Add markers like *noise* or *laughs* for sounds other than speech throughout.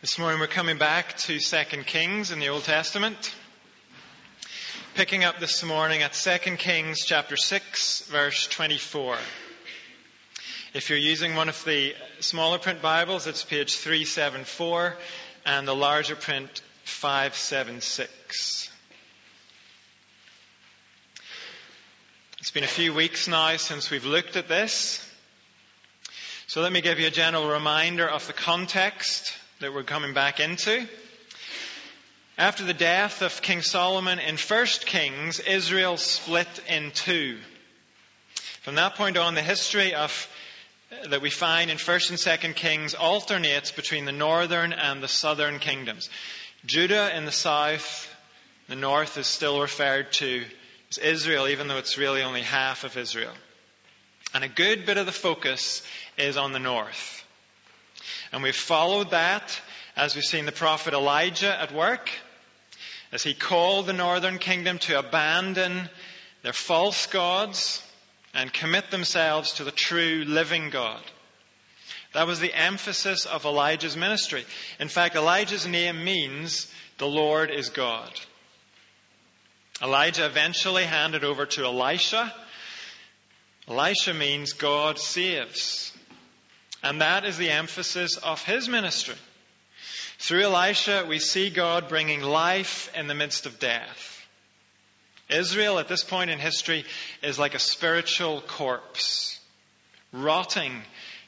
This morning we're coming back to 2 Kings in the Old Testament. Picking up this morning at 2 Kings chapter 6 verse 24. If you're using one of the smaller print Bibles, it's page 374 and the larger print 576. It's been a few weeks now since we've looked at this. So let me give you a general reminder of the context that we're coming back into. After the death of King Solomon in 1 Kings, Israel split in two. From that point on, the history of uh, that we find in 1 and 2 Kings alternates between the northern and the southern kingdoms. Judah in the south, the north is still referred to as Israel, even though it's really only half of Israel. And a good bit of the focus is on the north. And we've followed that as we've seen the prophet Elijah at work, as he called the northern kingdom to abandon their false gods and commit themselves to the true living God. That was the emphasis of Elijah's ministry. In fact, Elijah's name means the Lord is God. Elijah eventually handed over to Elisha. Elisha means God saves. And that is the emphasis of his ministry. Through Elisha, we see God bringing life in the midst of death. Israel at this point in history is like a spiritual corpse, rotting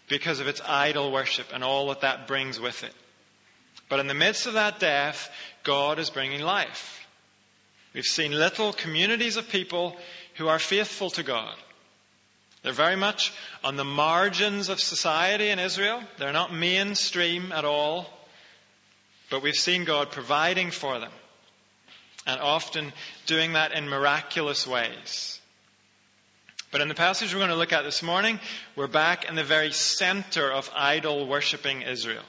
because of its idol worship and all that that brings with it. But in the midst of that death, God is bringing life. We've seen little communities of people who are faithful to God. They're very much on the margins of society in Israel. They're not mainstream at all. But we've seen God providing for them and often doing that in miraculous ways. But in the passage we're going to look at this morning, we're back in the very center of idol worshipping Israel.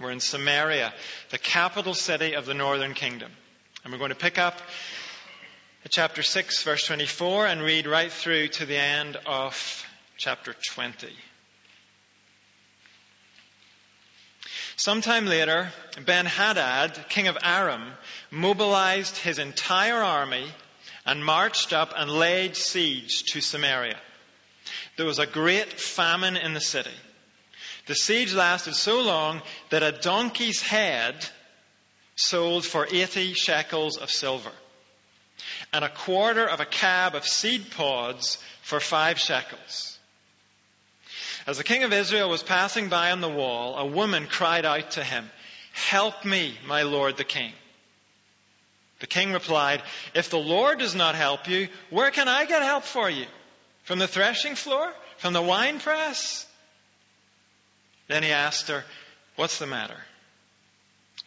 We're in Samaria, the capital city of the northern kingdom. And we're going to pick up chapter 6, verse 24, and read right through to the end of chapter 20. Sometime later, Ben Hadad, king of Aram, mobilized his entire army and marched up and laid siege to Samaria. There was a great famine in the city. The siege lasted so long that a donkey's head sold for 80 shekels of silver and a quarter of a cab of seed pods for five shekels. As the king of Israel was passing by on the wall, a woman cried out to him, Help me, my lord the king. The king replied, If the Lord does not help you, where can I get help for you? From the threshing floor? From the wine press? Then he asked her, What's the matter?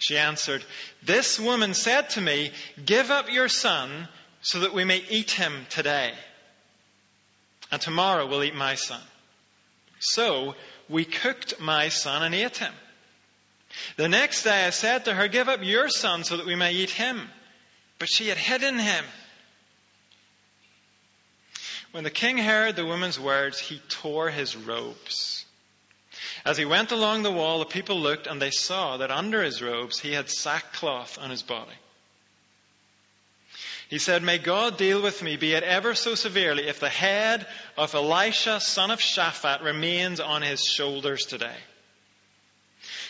She answered, This woman said to me, Give up your son so that we may eat him today. And tomorrow we'll eat my son. So we cooked my son and ate him. The next day I said to her, Give up your son so that we may eat him. But she had hidden him. When the king heard the woman's words, he tore his robes. As he went along the wall, the people looked and they saw that under his robes he had sackcloth on his body. He said, May God deal with me, be it ever so severely, if the head of Elisha, son of Shaphat, remains on his shoulders today.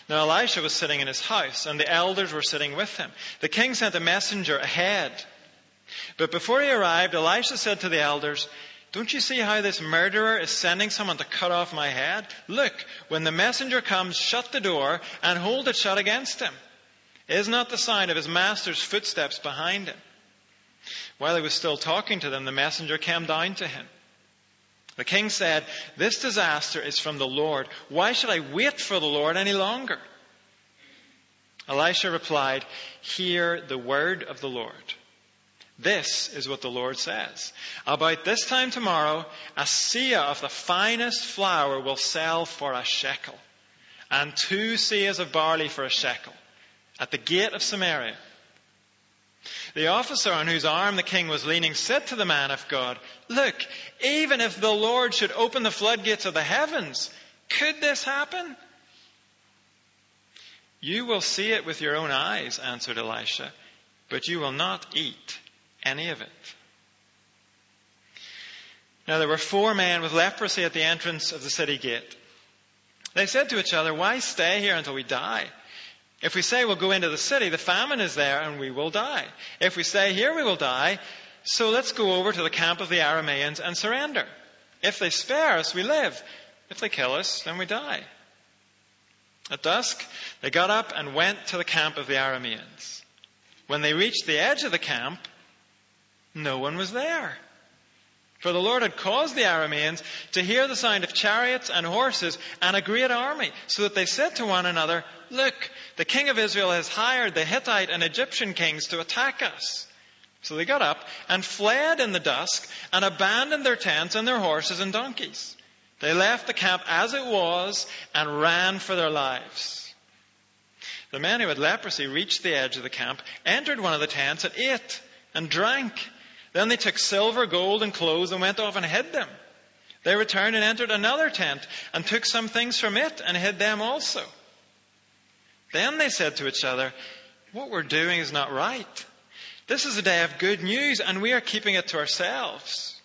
Now Elisha was sitting in his house, and the elders were sitting with him. The king sent a messenger ahead. But before he arrived, Elisha said to the elders, Don't you see how this murderer is sending someone to cut off my head? Look, when the messenger comes, shut the door and hold it shut against him. Is not the sign of his master's footsteps behind him? While he was still talking to them, the messenger came down to him. The king said, This disaster is from the Lord. Why should I wait for the Lord any longer? Elisha replied, Hear the word of the Lord. This is what the Lord says. About this time tomorrow, a seah of the finest flour will sell for a shekel, and two seahs of barley for a shekel, at the gate of Samaria. The officer on whose arm the king was leaning said to the man of God, Look, even if the Lord should open the floodgates of the heavens, could this happen? You will see it with your own eyes, answered Elisha, but you will not eat any of it. Now there were four men with leprosy at the entrance of the city gate. They said to each other, Why stay here until we die? If we say we'll go into the city, the famine is there and we will die. If we stay here, we will die. So let's go over to the camp of the Arameans and surrender. If they spare us, we live. If they kill us, then we die. At dusk, they got up and went to the camp of the Arameans. When they reached the edge of the camp, no one was there. For the Lord had caused the Arameans to hear the sound of chariots and horses and a great army, so that they said to one another, Look, the king of Israel has hired the Hittite and Egyptian kings to attack us. So they got up and fled in the dusk and abandoned their tents and their horses and donkeys. They left the camp as it was and ran for their lives. The men who had leprosy reached the edge of the camp, entered one of the tents, and ate and drank. Then they took silver, gold, and clothes and went off and hid them. They returned and entered another tent and took some things from it and hid them also. Then they said to each other, What we're doing is not right. This is a day of good news and we are keeping it to ourselves.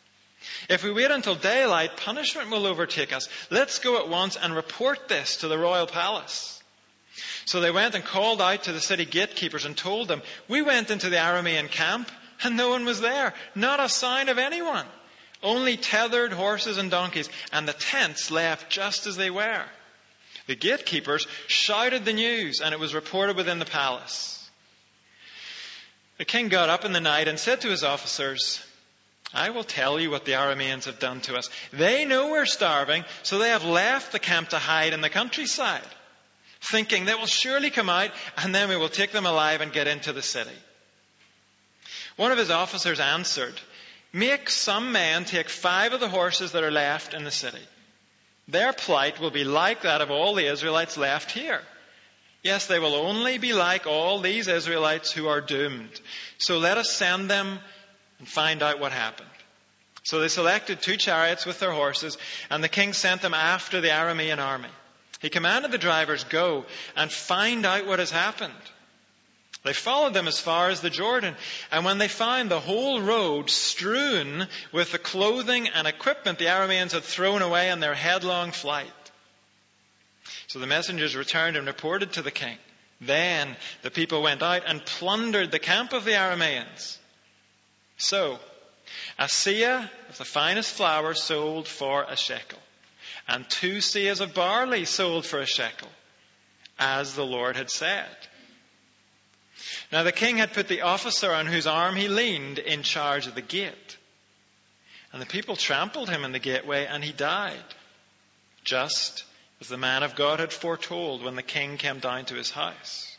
If we wait until daylight, punishment will overtake us. Let's go at once and report this to the royal palace. So they went and called out to the city gatekeepers and told them, We went into the Aramean camp and no one was there. Not a sign of anyone. Only tethered horses and donkeys, and the tents left just as they were. The gatekeepers shouted the news, and it was reported within the palace. The king got up in the night and said to his officers, I will tell you what the Arameans have done to us. They know we're starving, so they have left the camp to hide in the countryside, thinking they will surely come out, and then we will take them alive and get into the city. One of his officers answered, Make some men take five of the horses that are left in the city. Their plight will be like that of all the Israelites left here. Yes, they will only be like all these Israelites who are doomed. So let us send them and find out what happened. So they selected two chariots with their horses, and the king sent them after the Aramean army. He commanded the drivers, Go and find out what has happened. They followed them as far as the Jordan, and when they found the whole road strewn with the clothing and equipment the Arameans had thrown away in their headlong flight. So the messengers returned and reported to the king. Then the people went out and plundered the camp of the Arameans. So, a seah of the finest flour sold for a shekel, and two seahs of barley sold for a shekel, as the Lord had said. Now the king had put the officer on whose arm he leaned in charge of the gate. And the people trampled him in the gateway, and he died, just as the man of God had foretold when the king came down to his house.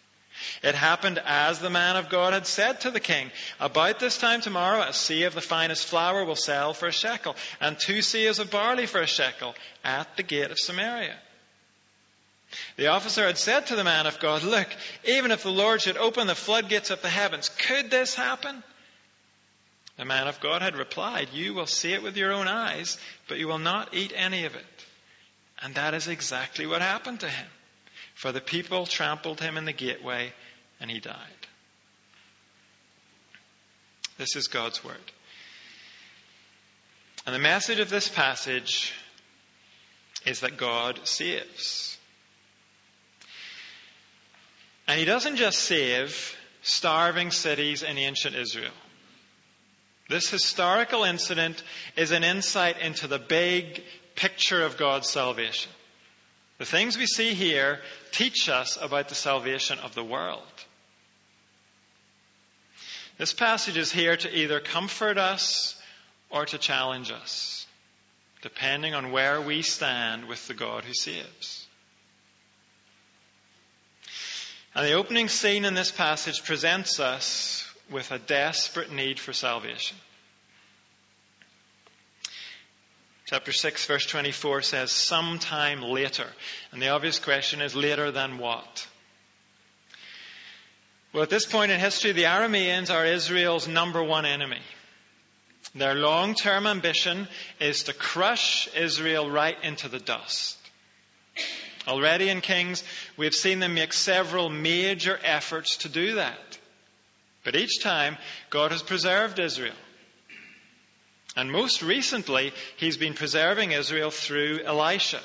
It happened as the man of God had said to the king. About this time tomorrow, a seah of the finest flour will sell for a shekel, and two seahs of barley for a shekel at the gate of Samaria. The officer had said to the man of God, Look, even if the Lord should open the floodgates of the heavens, could this happen? The man of God had replied, You will see it with your own eyes, but you will not eat any of it. And that is exactly what happened to him. For the people trampled him in the gateway, and he died. This is God's word. And the message of this passage is that God saves. And he doesn't just save starving cities in ancient Israel. This historical incident is an insight into the big picture of God's salvation. The things we see here teach us about the salvation of the world. This passage is here to either comfort us or to challenge us, depending on where we stand with the God who saves. And the opening scene in this passage presents us with a desperate need for salvation. Chapter 6, verse 24 says, sometime later. And the obvious question is, later than what? Well, at this point in history, the Arameans are Israel's number one enemy. Their long term ambition is to crush Israel right into the dust. Already in Kings, we have seen them make several major efforts to do that. But each time, God has preserved Israel. And most recently, He's been preserving Israel through Elisha.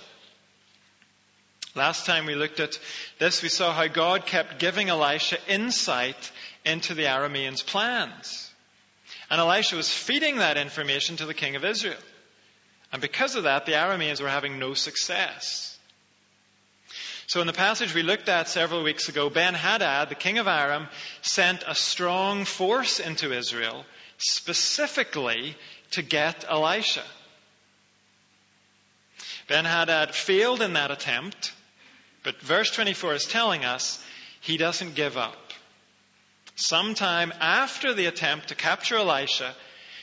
Last time we looked at this, we saw how God kept giving Elisha insight into the Arameans' plans. And Elisha was feeding that information to the king of Israel. And because of that, the Arameans were having no success. So in the passage we looked at several weeks ago, Ben Hadad, the king of Aram, sent a strong force into Israel specifically to get Elisha. Ben Hadad failed in that attempt, but verse 24 is telling us he doesn't give up. Sometime after the attempt to capture Elisha,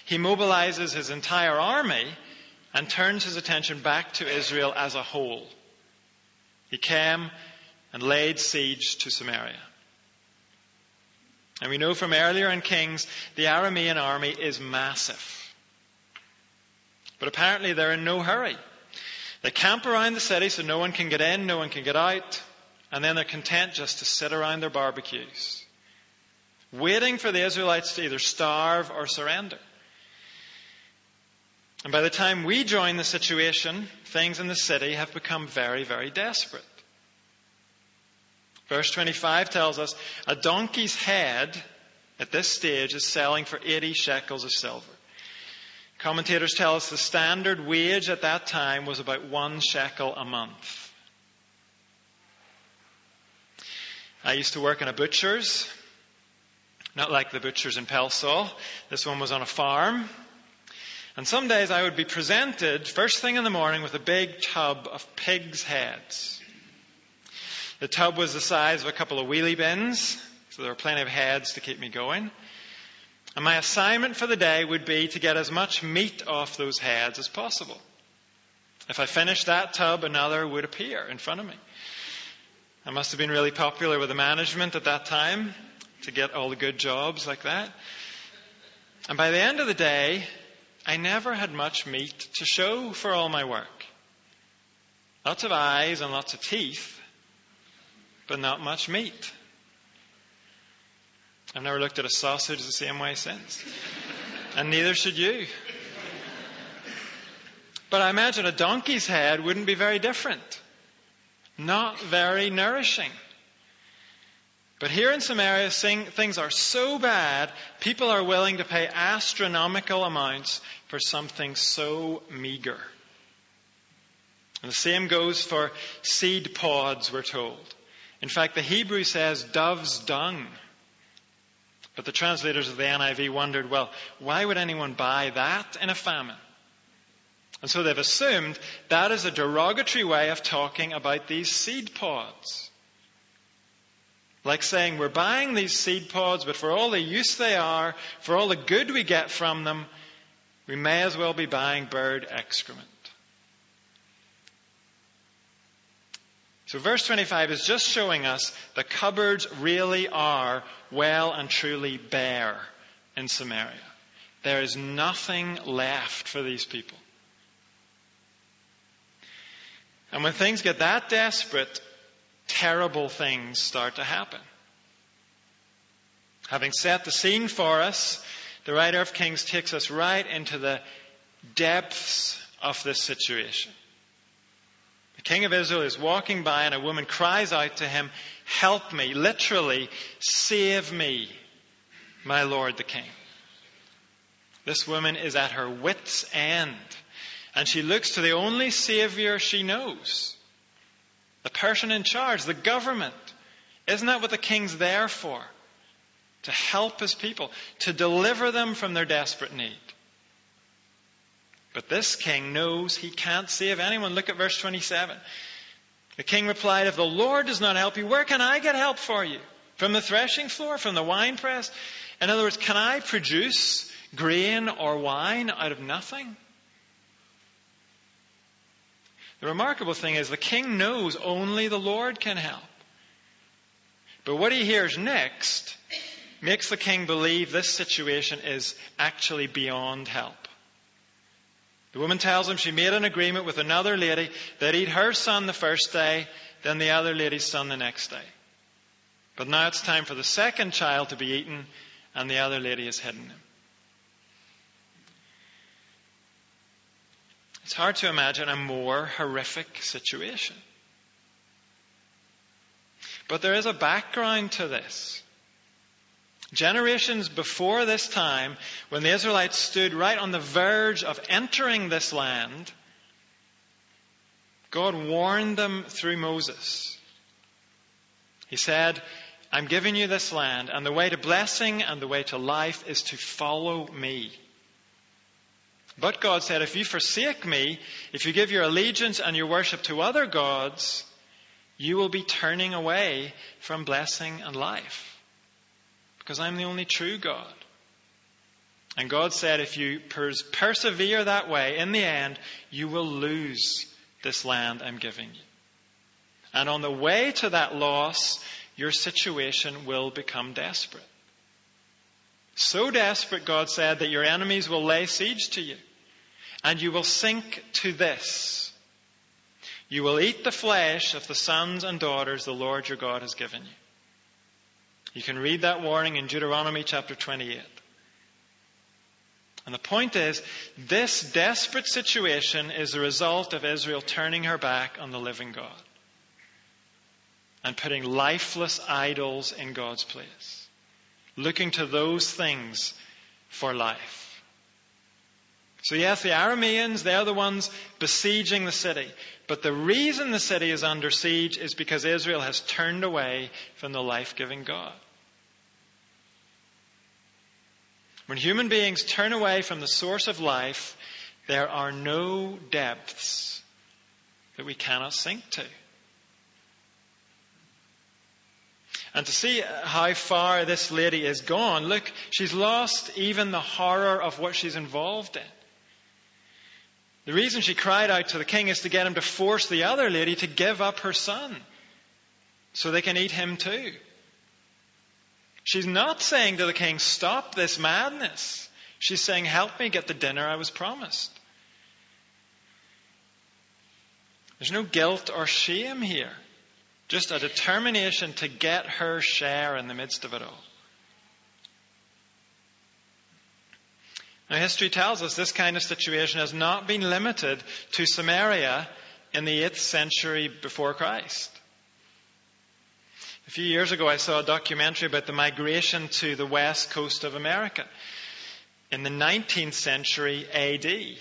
he mobilizes his entire army and turns his attention back to Israel as a whole. He came and laid siege to Samaria. And we know from earlier in Kings, the Aramean army is massive. But apparently they're in no hurry. They camp around the city so no one can get in, no one can get out, and then they're content just to sit around their barbecues, waiting for the Israelites to either starve or surrender. And by the time we join the situation, things in the city have become very, very desperate. Verse 25 tells us a donkey's head at this stage is selling for 80 shekels of silver. Commentators tell us the standard wage at that time was about one shekel a month. I used to work in a butcher's, not like the butcher's in Pelsall. This one was on a farm. And some days I would be presented first thing in the morning with a big tub of pig's heads. The tub was the size of a couple of wheelie bins, so there were plenty of heads to keep me going. And my assignment for the day would be to get as much meat off those heads as possible. If I finished that tub, another would appear in front of me. I must have been really popular with the management at that time to get all the good jobs like that. And by the end of the day, I never had much meat to show for all my work. Lots of eyes and lots of teeth, but not much meat. I've never looked at a sausage the same way since. *laughs* And neither should you. But I imagine a donkey's head wouldn't be very different. Not very nourishing. But here in Samaria, things are so bad, people are willing to pay astronomical amounts for something so meager. And the same goes for seed pods, we're told. In fact, the Hebrew says dove's dung. But the translators of the NIV wondered, well, why would anyone buy that in a famine? And so they've assumed that is a derogatory way of talking about these seed pods. Like saying, we're buying these seed pods, but for all the use they are, for all the good we get from them, we may as well be buying bird excrement. So verse 25 is just showing us the cupboards really are well and truly bare in Samaria. There is nothing left for these people. And when things get that desperate, terrible things start to happen. Having set the scene for us, the writer of Kings takes us right into the depths of this situation. The king of Israel is walking by and a woman cries out to him, Help me, literally, save me, my lord the king. This woman is at her wits' end, and she looks to the only savior she knows the person in charge, the government. Isn't that what the king's there for? To help his people, to deliver them from their desperate need. But this king knows he can't save anyone. Look at verse 27. The king replied, If the Lord does not help you, where can I get help for you? From the threshing floor? From the winepress? In other words, can I produce grain or wine out of nothing? The remarkable thing is the king knows only the Lord can help. But what he hears next makes the king believe this situation is actually beyond help. The woman tells him she made an agreement with another lady that eat her son the first day then the other lady's son the next day. But now it's time for the second child to be eaten, and the other lady has hidden him. It's hard to imagine a more horrific situation. But there is a background to this. Generations before this time, when the Israelites stood right on the verge of entering this land, God warned them through Moses. He said, I'm giving you this land, and the way to blessing and the way to life is to follow me. But God said, if you forsake me, if you give your allegiance and your worship to other gods, you will be turning away from blessing and life. Because I'm the only true God. And God said, if you persevere that way, in the end, you will lose this land I'm giving you. And on the way to that loss, your situation will become desperate. So desperate, God said, that your enemies will lay siege to you. And you will sink to this. You will eat the flesh of the sons and daughters the Lord your God has given you. You can read that warning in Deuteronomy chapter 28. And the point is, this desperate situation is the result of Israel turning her back on the living God and putting lifeless idols in God's place, looking to those things for life. So, yes, the Arameans, they're the ones besieging the city. But the reason the city is under siege is because Israel has turned away from the life giving God. When human beings turn away from the source of life, there are no depths that we cannot sink to. And to see how far this lady is gone, look, she's lost even the horror of what she's involved in. The reason she cried out to the king is to get him to force the other lady to give up her son so they can eat him too. She's not saying to the king, Stop this madness. She's saying, Help me get the dinner I was promised. There's no guilt or shame here, just a determination to get her share in the midst of it all. Now, history tells us this kind of situation has not been limited to Samaria in the 8th century before Christ. A few years ago, I saw a documentary about the migration to the west coast of America in the 19th century AD.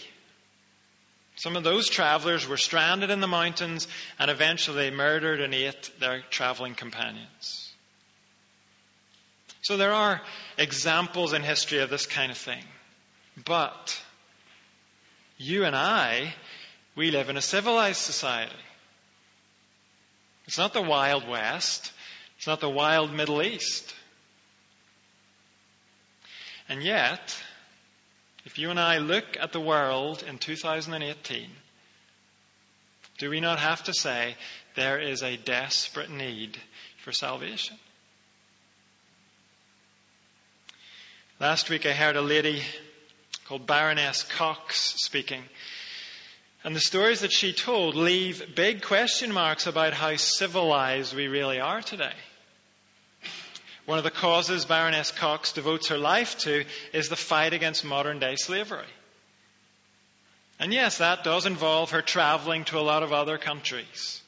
Some of those travelers were stranded in the mountains and eventually murdered and ate their traveling companions. So there are examples in history of this kind of thing. But you and I, we live in a civilized society. It's not the Wild West. It's not the wild Middle East. And yet, if you and I look at the world in 2018, do we not have to say there is a desperate need for salvation? Last week I heard a lady called Baroness Cox speaking. And the stories that she told leave big question marks about how civilized we really are today. One of the causes Baroness Cox devotes her life to is the fight against modern day slavery. And yes, that does involve her traveling to a lot of other countries.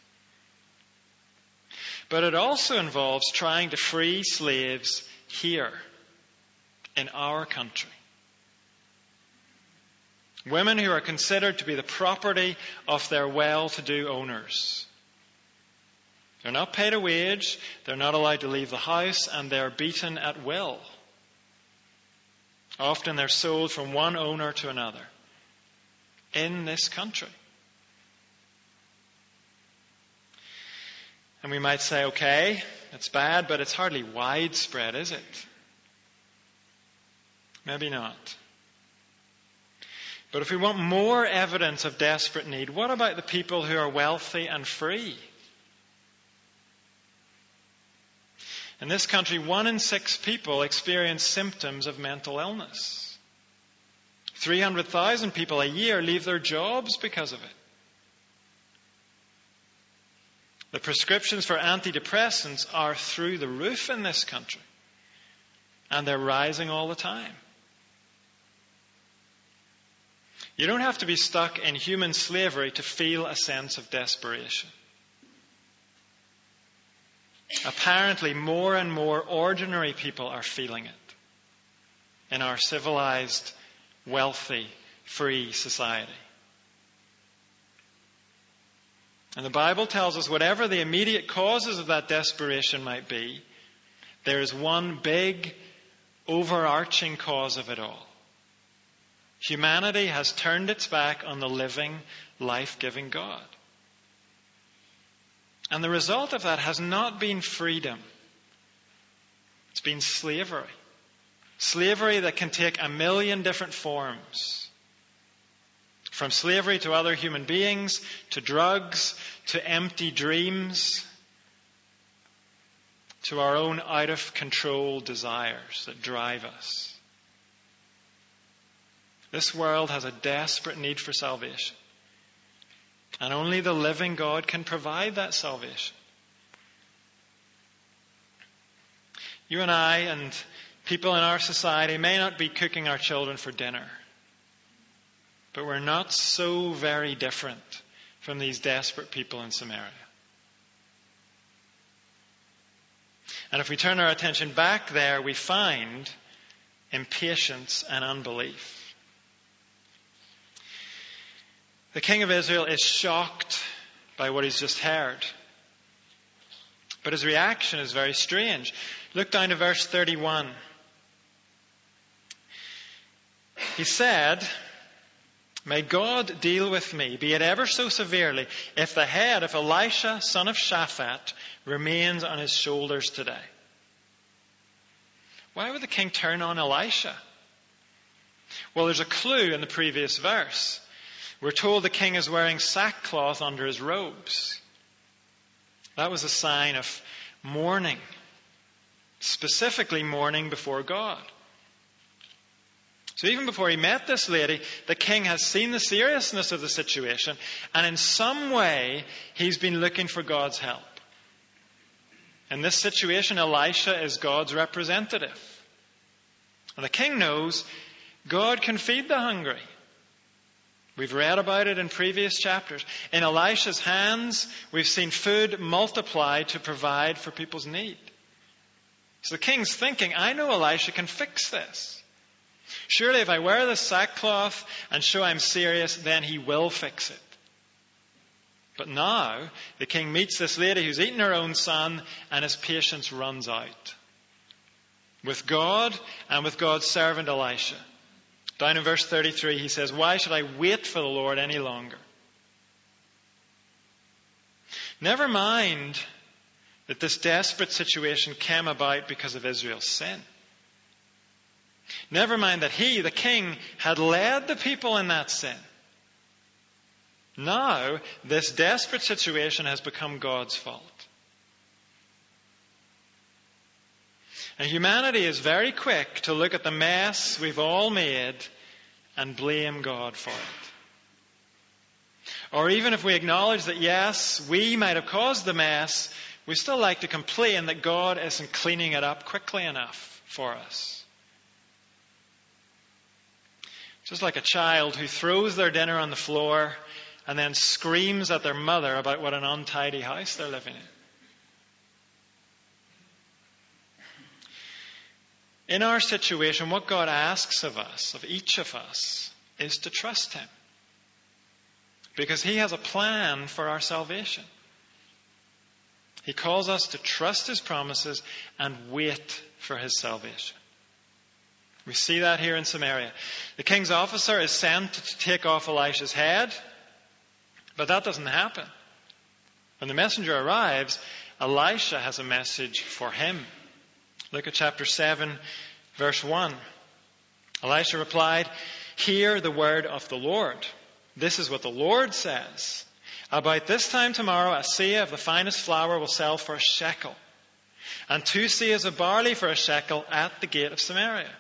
But it also involves trying to free slaves here in our country. Women who are considered to be the property of their well to do owners. They're not paid a wage, they're not allowed to leave the house, and they're beaten at will. Often they're sold from one owner to another in this country. And we might say, okay, it's bad, but it's hardly widespread, is it? Maybe not. But if we want more evidence of desperate need, what about the people who are wealthy and free? In this country, one in six people experience symptoms of mental illness. 300,000 people a year leave their jobs because of it. The prescriptions for antidepressants are through the roof in this country. And they're rising all the time. You don't have to be stuck in human slavery to feel a sense of desperation. Apparently, more and more ordinary people are feeling it in our civilized, wealthy, free society. And the Bible tells us whatever the immediate causes of that desperation might be, there is one big, overarching cause of it all. Humanity has turned its back on the living, life giving God. And the result of that has not been freedom, it's been slavery. Slavery that can take a million different forms. From slavery to other human beings, to drugs, to empty dreams, to our own out of control desires that drive us. This world has a desperate need for salvation. And only the living God can provide that salvation. You and I and people in our society may not be cooking our children for dinner, but we're not so very different from these desperate people in Samaria. And if we turn our attention back there, we find impatience and unbelief. The king of Israel is shocked by what he's just heard. But his reaction is very strange. Look down to verse 31. He said, May God deal with me, be it ever so severely, if the head of Elisha, son of Shaphat, remains on his shoulders today. Why would the king turn on Elisha? Well, there's a clue in the previous verse. We're told the king is wearing sackcloth under his robes. That was a sign of mourning, specifically mourning before God. So even before he met this lady, the king has seen the seriousness of the situation, and in some way, he's been looking for God's help. In this situation, Elisha is God's representative. And the king knows God can feed the hungry. We've read about it in previous chapters. In Elisha's hands, we've seen food multiplied to provide for people's need. So the king's thinking, I know Elisha can fix this. Surely if I wear this sackcloth and show I'm serious, then he will fix it. But now, the king meets this lady who's eaten her own son, and his patience runs out. With God and with God's servant Elisha. Down in verse 33, he says, Why should I wait for the Lord any longer? Never mind that this desperate situation came about because of Israel's sin. Never mind that he, the king, had led the people in that sin. Now, this desperate situation has become God's fault. And humanity is very quick to look at the mess we've all made and blame God for it. Or even if we acknowledge that, yes, we might have caused the mess, we still like to complain that God isn't cleaning it up quickly enough for us. Just like a child who throws their dinner on the floor and then screams at their mother about what an untidy house they're living in. In our situation, what God asks of us, of each of us, is to trust Him. Because He has a plan for our salvation. He calls us to trust His promises and wait for His salvation. We see that here in Samaria. The king's officer is sent to take off Elisha's head, but that doesn't happen. When the messenger arrives, Elisha has a message for him. Look at chapter 7, verse 1. Elisha replied, Hear the word of the Lord. This is what the Lord says. About this time tomorrow, a seah of the finest flour will sell for a shekel, and two seahs of barley for a shekel at the gate of Samaria.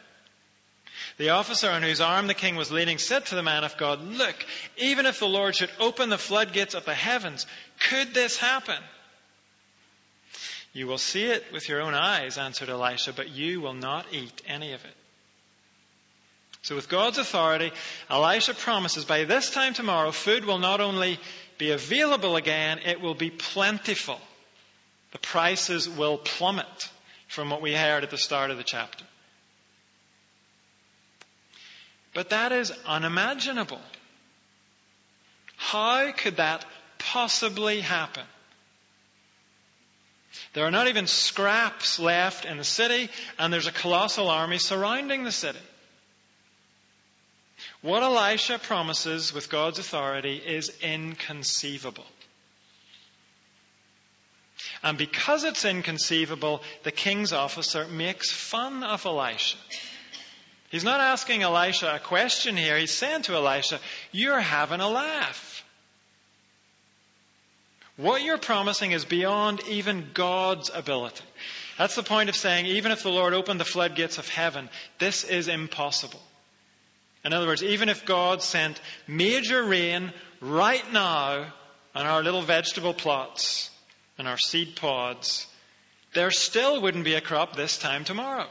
The officer on whose arm the king was leaning said to the man of God, Look, even if the Lord should open the floodgates of the heavens, could this happen? You will see it with your own eyes, answered Elisha, but you will not eat any of it. So, with God's authority, Elisha promises by this time tomorrow, food will not only be available again, it will be plentiful. The prices will plummet from what we heard at the start of the chapter. But that is unimaginable. How could that possibly happen? There are not even scraps left in the city, and there's a colossal army surrounding the city. What Elisha promises with God's authority is inconceivable. And because it's inconceivable, the king's officer makes fun of Elisha. He's not asking Elisha a question here. He's saying to Elisha, You're having a laugh. What you're promising is beyond even God's ability. That's the point of saying, even if the Lord opened the floodgates of heaven, this is impossible. In other words, even if God sent major rain right now on our little vegetable plots and our seed pods, there still wouldn't be a crop this time tomorrow.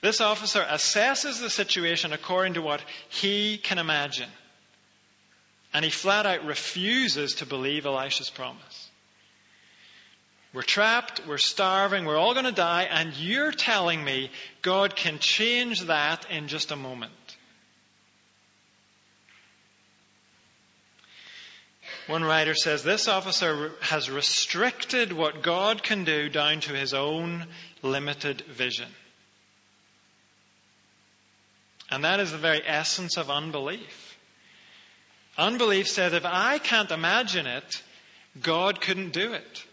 This officer assesses the situation according to what he can imagine. And he flat out refuses to believe Elisha's promise. We're trapped, we're starving, we're all going to die, and you're telling me God can change that in just a moment. One writer says this officer has restricted what God can do down to his own limited vision. And that is the very essence of unbelief. Unbelief says if I can't imagine it, God couldn't do it.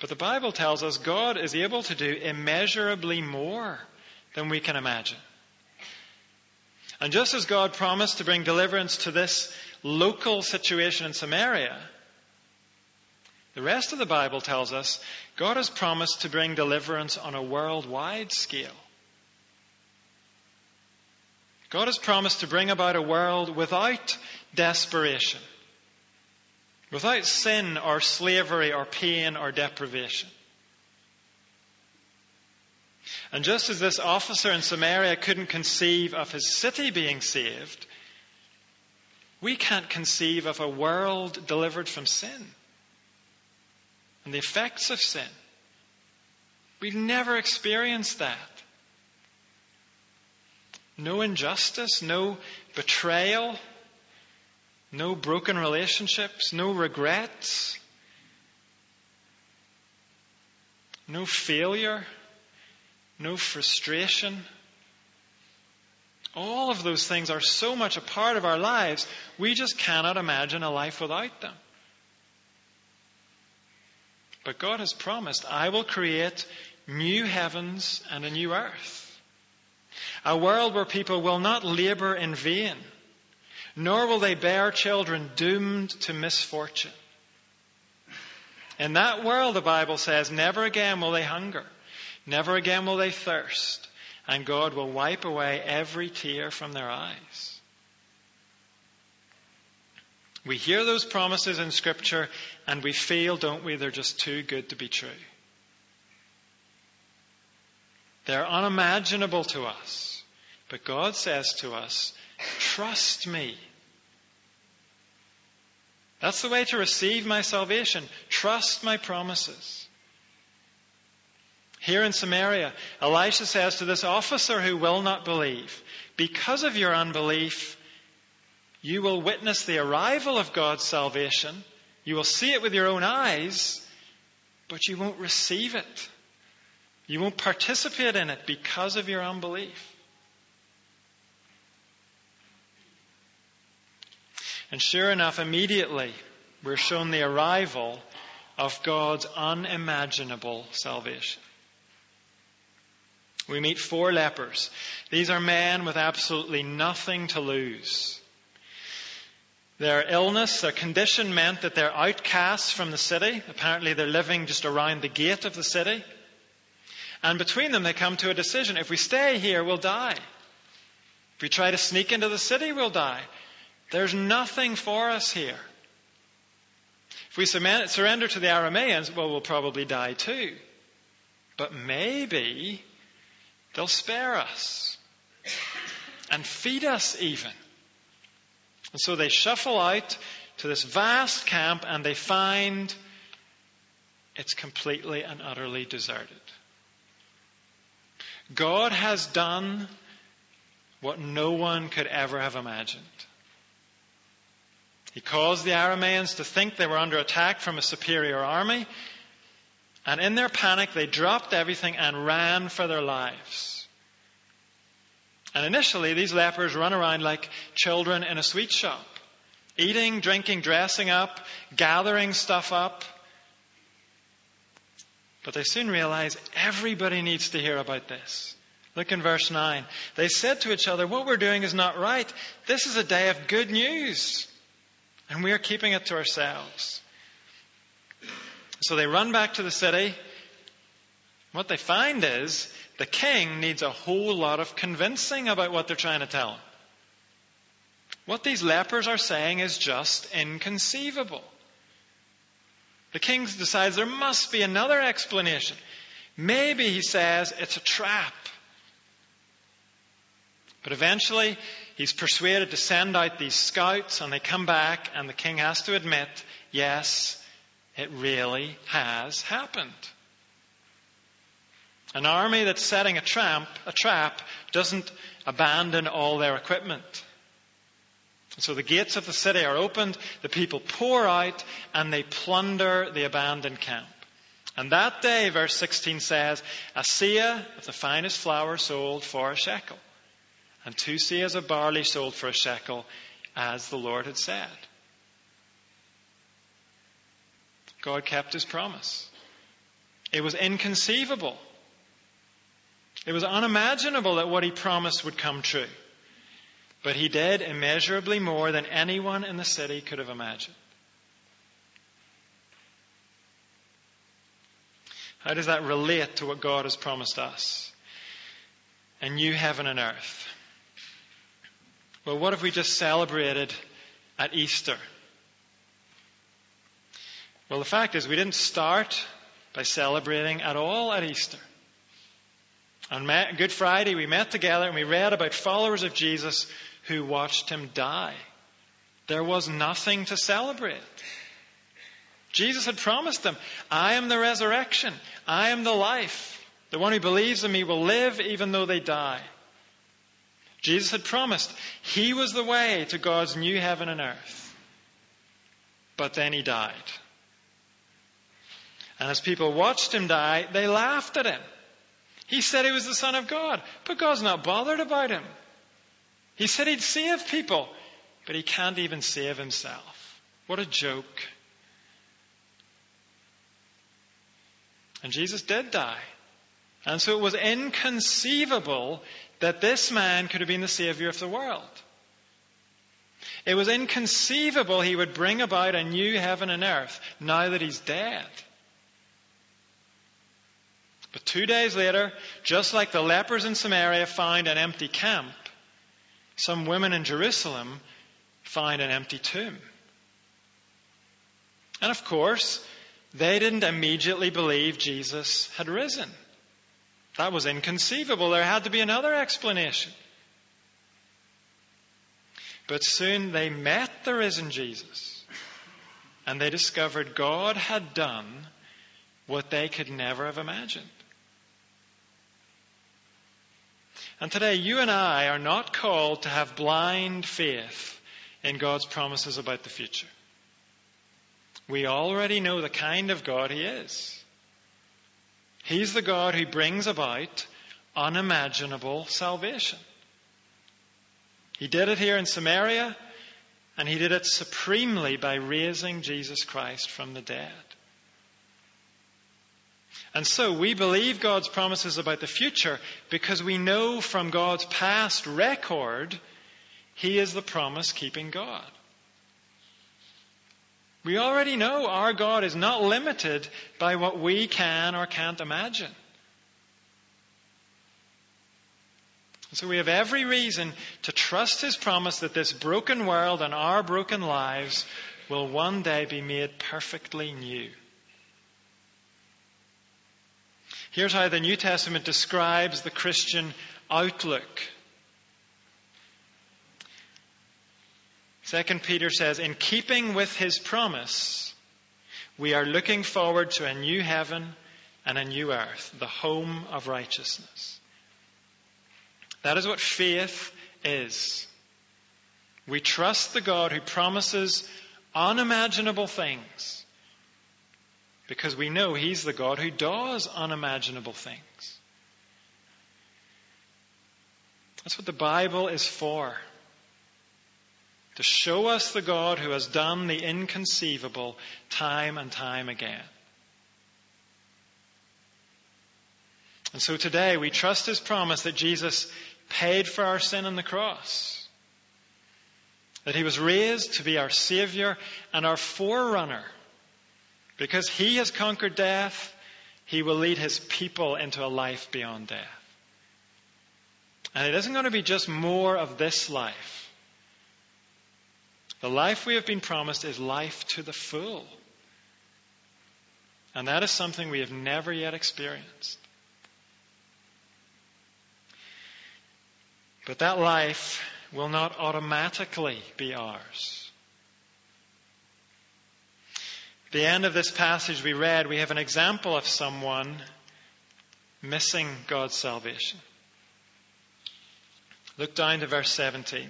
But the Bible tells us God is able to do immeasurably more than we can imagine. And just as God promised to bring deliverance to this local situation in Samaria, the rest of the Bible tells us God has promised to bring deliverance on a worldwide scale. God has promised to bring about a world without desperation, without sin or slavery or pain or deprivation. And just as this officer in Samaria couldn't conceive of his city being saved, we can't conceive of a world delivered from sin and the effects of sin. We've never experienced that. No injustice, no betrayal, no broken relationships, no regrets, no failure, no frustration. All of those things are so much a part of our lives, we just cannot imagine a life without them. But God has promised, I will create new heavens and a new earth. A world where people will not labor in vain, nor will they bear children doomed to misfortune. In that world, the Bible says, never again will they hunger, never again will they thirst, and God will wipe away every tear from their eyes. We hear those promises in Scripture and we feel, don't we, they're just too good to be true. They're unimaginable to us. But God says to us, trust me. That's the way to receive my salvation. Trust my promises. Here in Samaria, Elisha says to this officer who will not believe, because of your unbelief, you will witness the arrival of God's salvation. You will see it with your own eyes, but you won't receive it. You won't participate in it because of your unbelief. And sure enough, immediately we're shown the arrival of God's unimaginable salvation. We meet four lepers. These are men with absolutely nothing to lose. Their illness, their condition meant that they're outcasts from the city. Apparently, they're living just around the gate of the city. And between them, they come to a decision. If we stay here, we'll die. If we try to sneak into the city, we'll die. There's nothing for us here. If we surrender to the Arameans, well, we'll probably die too. But maybe they'll spare us and feed us even. And so they shuffle out to this vast camp and they find it's completely and utterly deserted. God has done what no one could ever have imagined. He caused the Arameans to think they were under attack from a superior army, and in their panic, they dropped everything and ran for their lives. And initially, these lepers run around like children in a sweet shop, eating, drinking, dressing up, gathering stuff up. But they soon realize everybody needs to hear about this. Look in verse 9. They said to each other, What we're doing is not right. This is a day of good news. And we are keeping it to ourselves. So they run back to the city. What they find is the king needs a whole lot of convincing about what they're trying to tell him. What these lepers are saying is just inconceivable. The king decides there must be another explanation. Maybe, he says, it's a trap. But eventually, he's persuaded to send out these scouts, and they come back, and the king has to admit, yes, it really has happened. An army that's setting a, tramp, a trap doesn't abandon all their equipment. So the gates of the city are opened, the people pour out, and they plunder the abandoned camp. And that day, verse 16 says, a seah of the finest flour sold for a shekel and two seahs of barley sold for a shekel, as the Lord had said. God kept his promise. It was inconceivable. It was unimaginable that what he promised would come true. But he did immeasurably more than anyone in the city could have imagined. How does that relate to what God has promised us? A new heaven and earth. Well, what have we just celebrated at Easter? Well, the fact is, we didn't start by celebrating at all at Easter. On Good Friday, we met together and we read about followers of Jesus who watched him die. There was nothing to celebrate. Jesus had promised them, I am the resurrection. I am the life. The one who believes in me will live even though they die. Jesus had promised he was the way to God's new heaven and earth. But then he died. And as people watched him die, they laughed at him. He said he was the Son of God, but God's not bothered about him. He said he'd save people, but he can't even save himself. What a joke. And Jesus did die. And so it was inconceivable that this man could have been the Savior of the world. It was inconceivable he would bring about a new heaven and earth now that he's dead. But two days later, just like the lepers in Samaria found an empty camp, some women in Jerusalem find an empty tomb. And of course, they didn't immediately believe Jesus had risen. That was inconceivable. There had to be another explanation. But soon they met the risen Jesus and they discovered God had done what they could never have imagined. And today, you and I are not called to have blind faith in God's promises about the future. We already know the kind of God He is. He's the God who brings about unimaginable salvation. He did it here in Samaria, and he did it supremely by raising Jesus Christ from the dead. And so we believe God's promises about the future because we know from God's past record He is the promise keeping God. We already know our God is not limited by what we can or can't imagine. So we have every reason to trust His promise that this broken world and our broken lives will one day be made perfectly new. Here's how the New Testament describes the Christian outlook. Second Peter says, in keeping with his promise, we are looking forward to a new heaven and a new earth, the home of righteousness. That is what faith is. We trust the God who promises unimaginable things because we know He's the God who does unimaginable things. That's what the Bible is for to show us the God who has done the inconceivable time and time again. And so today we trust his promise that Jesus paid for our sin on the cross. That he was raised to be our Savior and our forerunner. Because he has conquered death, he will lead his people into a life beyond death. And it isn't going to be just more of this life. The life we have been promised is life to the full. And that is something we have never yet experienced. But that life will not automatically be ours. At the end of this passage we read, we have an example of someone missing God's salvation. Look down to verse 17.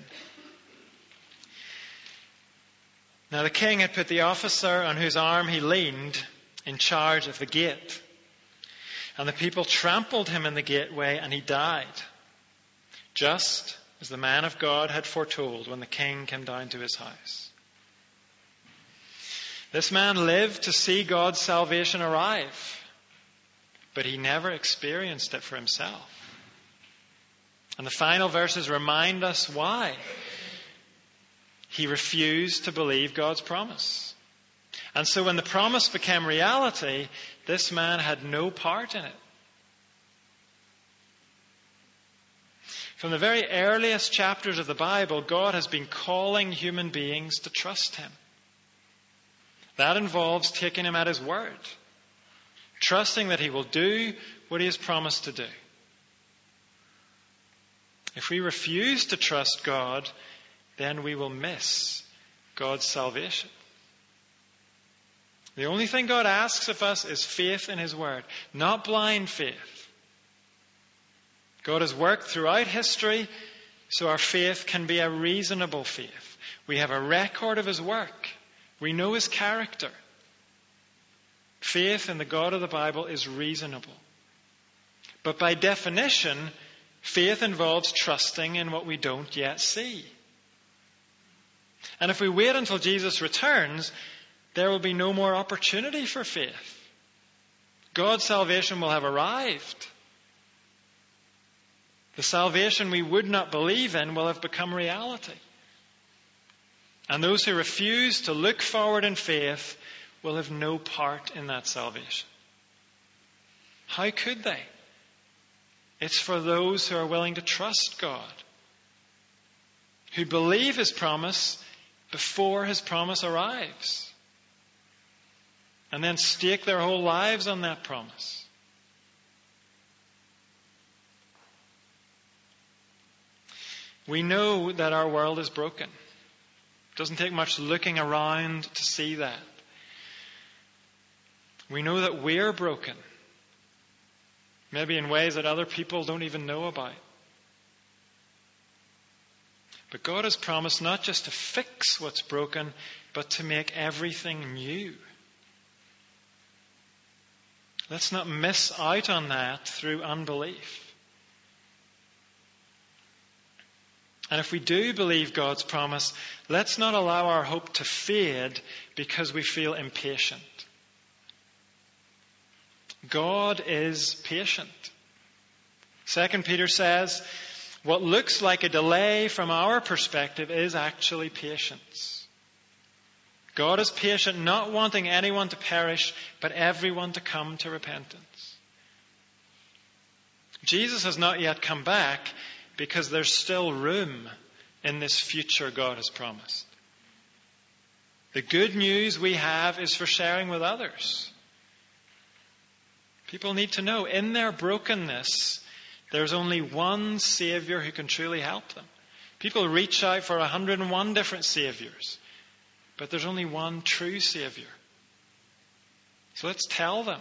Now the king had put the officer on whose arm he leaned in charge of the gate. And the people trampled him in the gateway and he died. Just as the man of God had foretold when the king came down to his house. This man lived to see God's salvation arrive, but he never experienced it for himself. And the final verses remind us why. He refused to believe God's promise. And so when the promise became reality, this man had no part in it. From the very earliest chapters of the Bible, God has been calling human beings to trust Him. That involves taking Him at His word, trusting that He will do what He has promised to do. If we refuse to trust God, then we will miss God's salvation. The only thing God asks of us is faith in His Word, not blind faith. God has worked throughout history so our faith can be a reasonable faith. We have a record of His work. We know His character. Faith in the God of the Bible is reasonable. But by definition, faith involves trusting in what we don't yet see. And if we wait until Jesus returns, there will be no more opportunity for faith. God's salvation will have arrived. The salvation we would not believe in will have become reality. And those who refuse to look forward in faith will have no part in that salvation. How could they? It's for those who are willing to trust God, who believe His promise before his promise arrives. And then stake their whole lives on that promise. We know that our world is broken. Doesn't take much looking around to see that. We know that we're broken. Maybe in ways that other people don't even know about. But God has promised not just to fix what's broken, but to make everything new. Let's not miss out on that through unbelief. And if we do believe God's promise, let's not allow our hope to fade because we feel impatient. God is patient. Second Peter says, what looks like a delay from our perspective is actually patience. God is patient, not wanting anyone to perish, but everyone to come to repentance. Jesus has not yet come back because there's still room in this future God has promised. The good news we have is for sharing with others. People need to know in their brokenness, there's only one Savior who can truly help them. People reach out for 101 different Saviors, but there's only one true Savior. So let's tell them.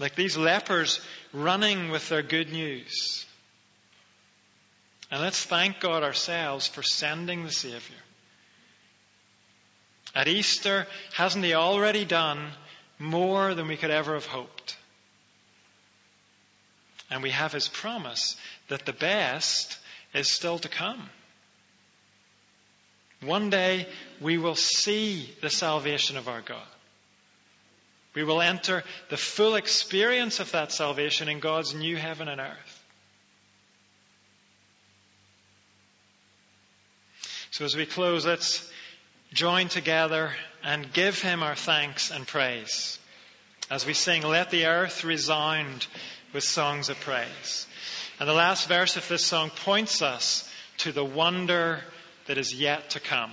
Like these lepers running with their good news. And let's thank God ourselves for sending the Savior. At Easter, hasn't He already done more than we could ever have hoped? And we have His promise that the best is still to come. One day we will see the salvation of our God. We will enter the full experience of that salvation in God's new heaven and earth. So as we close, let's join together and give Him our thanks and praise. As we sing, let the earth resound with songs of praise. And the last verse of this song points us to the wonder that is yet to come.